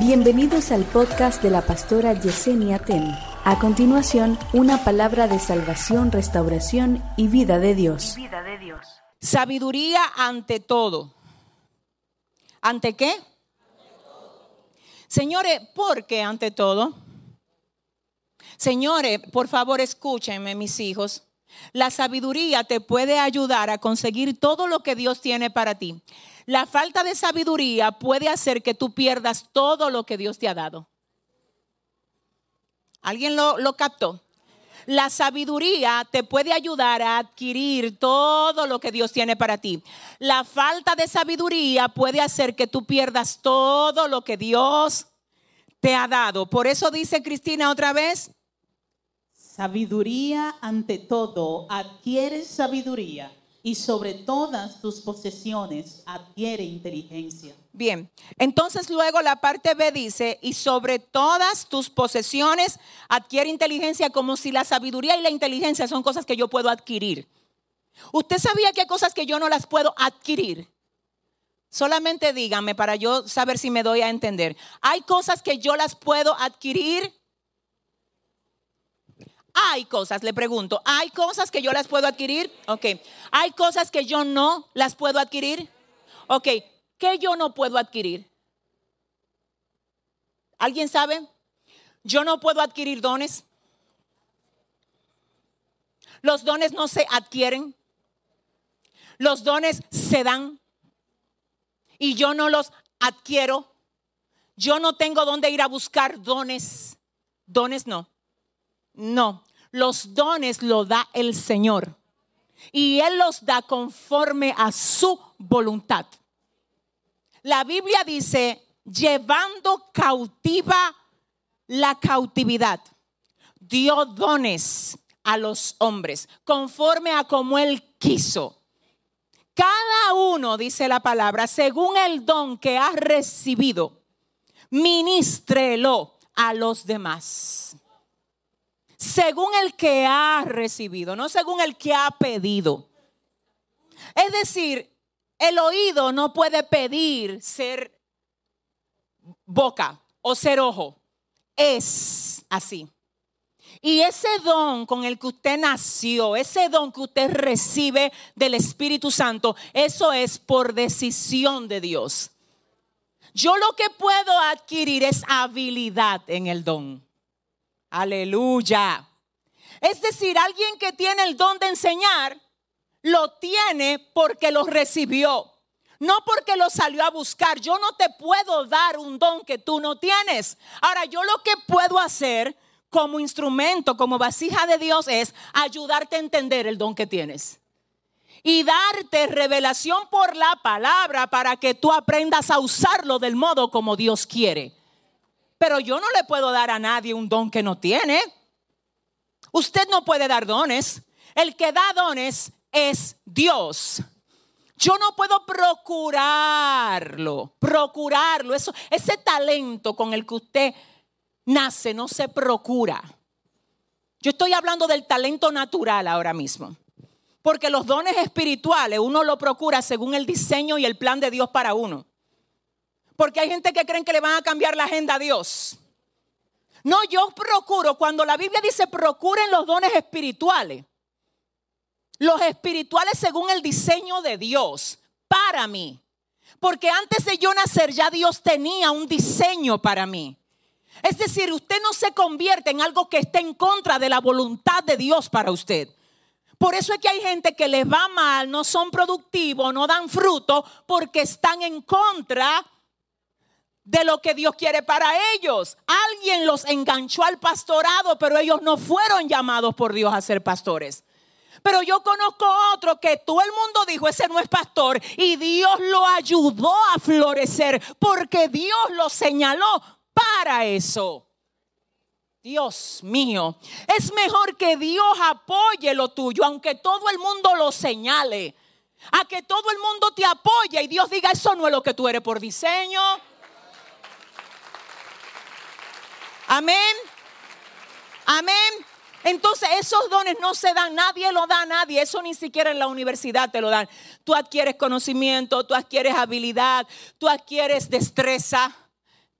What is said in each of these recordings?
Bienvenidos al podcast de la pastora Yesenia Ten. A continuación, una palabra de salvación, restauración y vida de Dios. Vida de Dios. Sabiduría ante todo. ¿Ante qué? Señores, ¿por qué ante todo? Señores, por favor escúchenme, mis hijos. La sabiduría te puede ayudar a conseguir todo lo que Dios tiene para ti. La falta de sabiduría puede hacer que tú pierdas todo lo que Dios te ha dado. ¿Alguien lo, captó? La sabiduría te puede ayudar a adquirir todo lo que Dios tiene para ti. La falta de sabiduría puede hacer que tú pierdas todo lo que Dios te ha dado. Por eso dice Cristina otra vez, Sabiduría ante todo, adquiere sabiduría y sobre todas tus posesiones adquiere inteligencia. Bien, entonces luego la parte B dice, y sobre todas tus posesiones adquiere inteligencia como si la sabiduría y la inteligencia son cosas que yo puedo adquirir. ¿Usted sabía que hay cosas que yo no las puedo adquirir? Solamente dígame para yo saber si me doy a entender. Hay cosas que yo las puedo adquirir. Hay cosas, le pregunto, ¿hay cosas que yo las puedo adquirir? Ok. ¿Hay cosas que yo no las puedo adquirir? Ok. ¿Qué yo no puedo adquirir? ¿Alguien sabe? Yo no puedo adquirir dones. Los dones no se adquieren. Los dones se dan. Y yo no los adquiero. Yo no tengo dónde ir a buscar dones. Dones no. No, los dones los da el Señor. Y Él los da conforme a su voluntad. La Biblia dice, llevando cautiva la cautividad, dio dones a los hombres, conforme a como Él quiso. Cada uno, dice la palabra, según el don que ha recibido, ministrelo a los demás según el que ha recibido, no según el que ha pedido. Es decir, el oído no puede pedir ser boca o ser ojo. Es así. Y ese don con el que usted nació, ese don que usted recibe del Espíritu Santo, eso es por decisión de Dios. Yo lo que puedo adquirir es habilidad en el don. Aleluya. Es decir, alguien que tiene el don de enseñar, lo tiene porque lo recibió. No porque lo salió a buscar. Yo no te puedo dar un don que tú no tienes. Ahora, yo lo que puedo hacer como instrumento, como vasija de Dios, es ayudarte a entender el don que tienes. Y darte revelación por la palabra para que tú aprendas a usarlo del modo como Dios quiere. Pero yo no le puedo dar a nadie un don que no tiene. Usted no puede dar dones. El que da dones es Dios. Yo no puedo procurarlo, procurarlo. Ese talento con el que usted nace no se procura. Yo estoy hablando del talento natural ahora mismo. Porque los dones espirituales uno lo procura según el diseño y el plan de Dios para uno. Porque hay gente que creen que le van a cambiar la agenda a Dios. No, yo procuro, cuando la Biblia dice procuren los dones espirituales, los espirituales según el diseño de Dios, para mí. Porque antes de yo nacer ya Dios tenía un diseño para mí. Es decir, usted no se convierte en algo que esté en contra de la voluntad de Dios para usted. Por eso es que hay gente que les va mal, no son productivos, no dan fruto, porque están en contra de lo que Dios quiere para ellos. Alguien los enganchó al pastorado, pero ellos no fueron llamados por Dios a ser pastores. Pero yo conozco otro que todo el mundo dijo, ese no es pastor, y Dios lo ayudó a florecer porque Dios lo señaló para eso. Dios mío, es mejor que Dios apoye lo tuyo, aunque todo el mundo lo señale, a que todo el mundo te apoye y Dios diga, eso no es lo que tú eres por diseño. Amén. Amén. Entonces esos dones no se dan, nadie lo da a nadie, eso ni siquiera en la universidad te lo dan. Tú adquieres conocimiento, tú adquieres habilidad, tú adquieres destreza,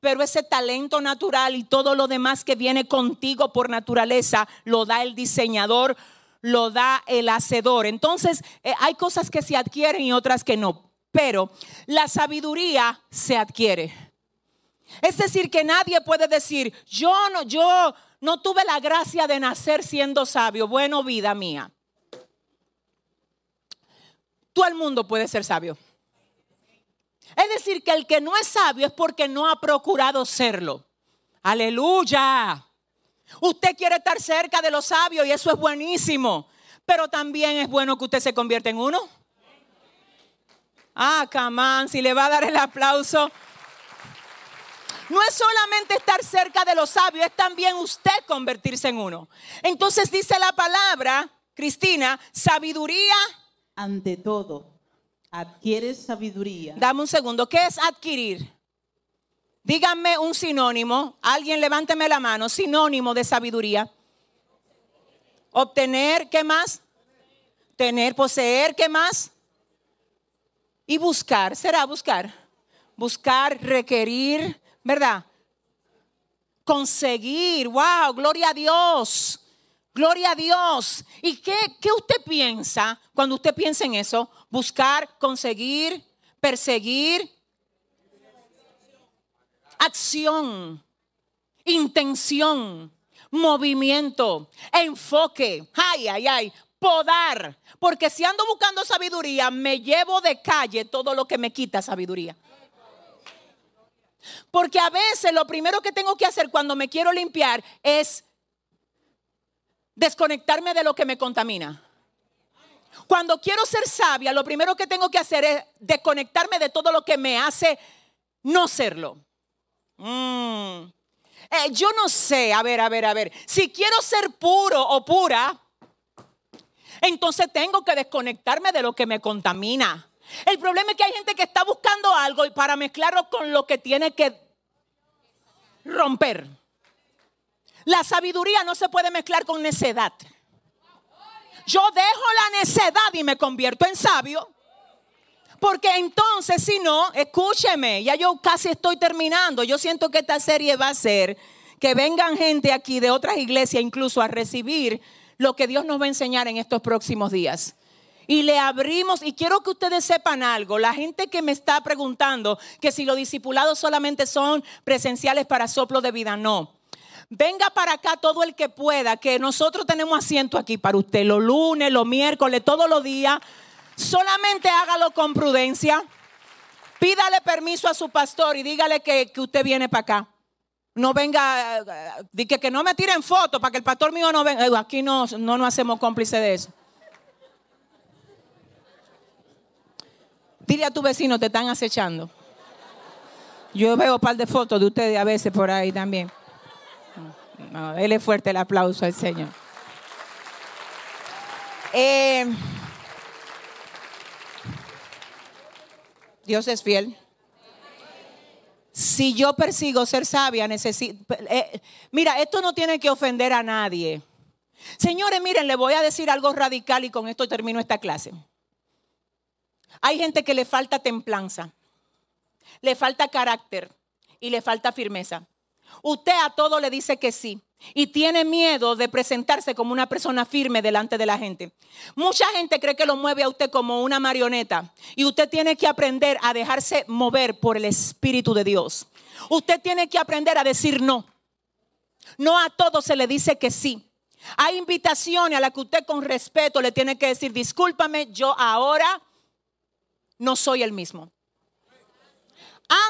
pero ese talento natural y todo lo demás que viene contigo por naturaleza lo da el diseñador, lo da el hacedor. Entonces, eh, hay cosas que se adquieren y otras que no, pero la sabiduría se adquiere. Es decir, que nadie puede decir, yo no, yo no tuve la gracia de nacer siendo sabio. Bueno, vida mía. Todo el mundo puede ser sabio. Es decir, que el que no es sabio es porque no ha procurado serlo. Aleluya. Usted quiere estar cerca de los sabios y eso es buenísimo. Pero también es bueno que usted se convierta en uno. Ah, camán, si le va a dar el aplauso. No es solamente estar cerca de los sabios, es también usted convertirse en uno. Entonces dice la palabra, Cristina, sabiduría. Ante todo, adquieres sabiduría. Dame un segundo, ¿qué es adquirir? Díganme un sinónimo, alguien levánteme la mano, sinónimo de sabiduría. Obtener, ¿qué más? Tener, poseer, ¿qué más? Y buscar, será buscar. Buscar, requerir, ¿verdad? Conseguir, wow, gloria a Dios. Gloria a Dios. ¿Y qué, qué usted piensa cuando usted piensa en eso? Buscar, conseguir, perseguir. Acción, intención, movimiento, enfoque. Ay, ay, ay. Podar. Porque si ando buscando sabiduría, me llevo de calle todo lo que me quita sabiduría. Porque a veces lo primero que tengo que hacer cuando me quiero limpiar es desconectarme de lo que me contamina. Cuando quiero ser sabia, lo primero que tengo que hacer es desconectarme de todo lo que me hace no serlo. Mm. Eh, yo no sé, a ver, a ver, a ver. Si quiero ser puro o pura, entonces tengo que desconectarme de lo que me contamina. El problema es que hay gente que está buscando algo y para mezclarlo con lo que tiene que romper. La sabiduría no se puede mezclar con necedad. Yo dejo la necedad y me convierto en sabio. Porque entonces, si no, escúcheme, ya yo casi estoy terminando. Yo siento que esta serie va a ser que vengan gente aquí de otras iglesias incluso a recibir lo que Dios nos va a enseñar en estos próximos días. Y le abrimos, y quiero que ustedes sepan algo, la gente que me está preguntando que si los discipulados solamente son presenciales para soplo de vida, no. Venga para acá todo el que pueda, que nosotros tenemos asiento aquí para usted, los lunes, los miércoles, todos los días. Solamente hágalo con prudencia. Pídale permiso a su pastor y dígale que, usted viene para acá. No venga, que, que no me tiren fotos para que el pastor mío no venga. Aquí no, no nos hacemos cómplices de eso. Dile a tu vecino, te están acechando. Yo veo un par de fotos de ustedes a veces por ahí también. No, es fuerte el aplauso al Señor. Eh, Dios es fiel. Si yo persigo ser sabia, necesito... Eh, mira, esto no tiene que ofender a nadie. Señores, miren, le voy a decir algo radical y con esto termino esta clase. Hay gente que le falta templanza, le falta carácter y le falta firmeza. Usted a todo le dice que sí y tiene miedo de presentarse como una persona firme delante de la gente. Mucha gente cree que lo mueve a usted como una marioneta y usted tiene que aprender a dejarse mover por el Espíritu de Dios. Usted tiene que aprender a decir no. No a todo se le dice que sí. Hay invitaciones a las que usted con respeto le tiene que decir, discúlpame, yo ahora no soy el mismo.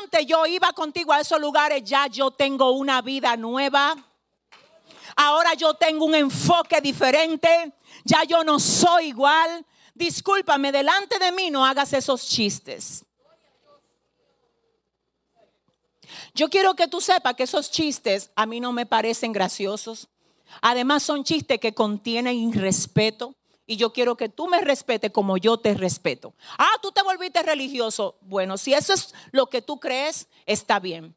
Antes yo iba contigo a esos lugares, ya yo tengo una vida nueva. Ahora yo tengo un enfoque diferente. Ya yo no soy igual. Discúlpame, delante de mí no hagas esos chistes. Yo quiero que tú sepas que esos chistes a mí no me parecen graciosos. Además son chistes que contienen irrespeto, y yo quiero que tú me respetes como yo te respeto. Ah, tú te volviste religioso. Bueno, si eso es lo que tú crees, está bien.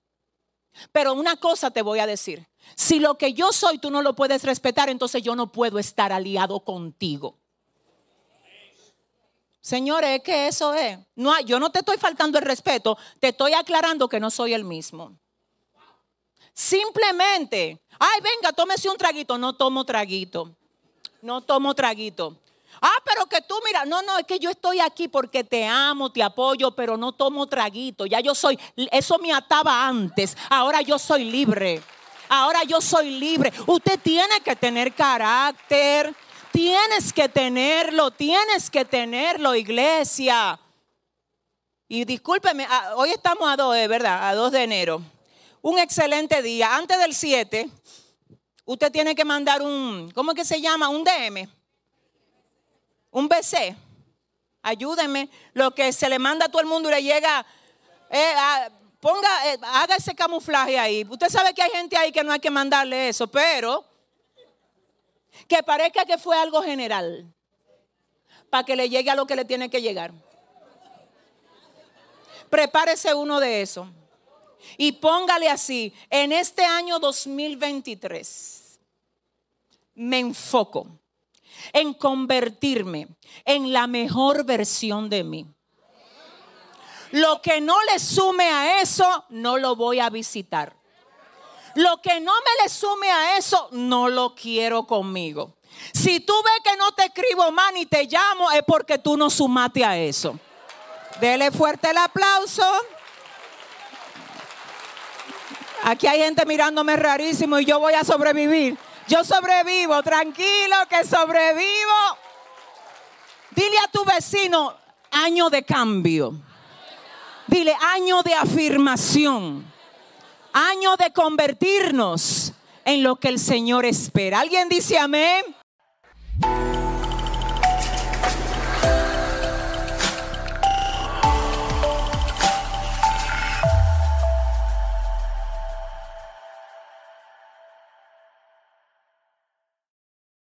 Pero una cosa te voy a decir. Si lo que yo soy tú no lo puedes respetar, entonces yo no puedo estar aliado contigo. Señores, es que eso es. No, yo no te estoy faltando el respeto, te estoy aclarando que no soy el mismo. Simplemente, ay, venga, tómese un traguito. No tomo traguito. No tomo traguito. Ah, pero que tú mira, no, no, es que yo estoy aquí porque te amo, te apoyo, pero no tomo traguito. Ya yo soy, eso me ataba antes, ahora yo soy libre. Ahora yo soy libre. Usted tiene que tener carácter. Tienes que tenerlo, tienes que tenerlo, iglesia. Y discúlpeme, ah, hoy estamos a 2, eh, ¿verdad? A 2 de enero. Un excelente día. Antes del 7, usted tiene que mandar un, ¿cómo es que se llama? Un DM. Un BC. Ayúdenme. Lo que se le manda a todo el mundo y le llega. Eh, ponga, eh, haga ese camuflaje ahí. Usted sabe que hay gente ahí que no hay que mandarle eso, pero que parezca que fue algo general. Para que le llegue a lo que le tiene que llegar. Prepárese uno de esos. Y póngale así, en este año 2023 me enfoco en convertirme en la mejor versión de mí. Lo que no le sume a eso, no lo voy a visitar. Lo que no me le sume a eso, no lo quiero conmigo. Si tú ves que no te escribo más ni te llamo, es porque tú no sumaste a eso. Dele fuerte el aplauso. Aquí hay gente mirándome rarísimo y yo voy a sobrevivir. Yo sobrevivo, tranquilo que sobrevivo. Dile a tu vecino, año de cambio. Dile, año de afirmación. Año de convertirnos en lo que el Señor espera. ¿Alguien dice amén?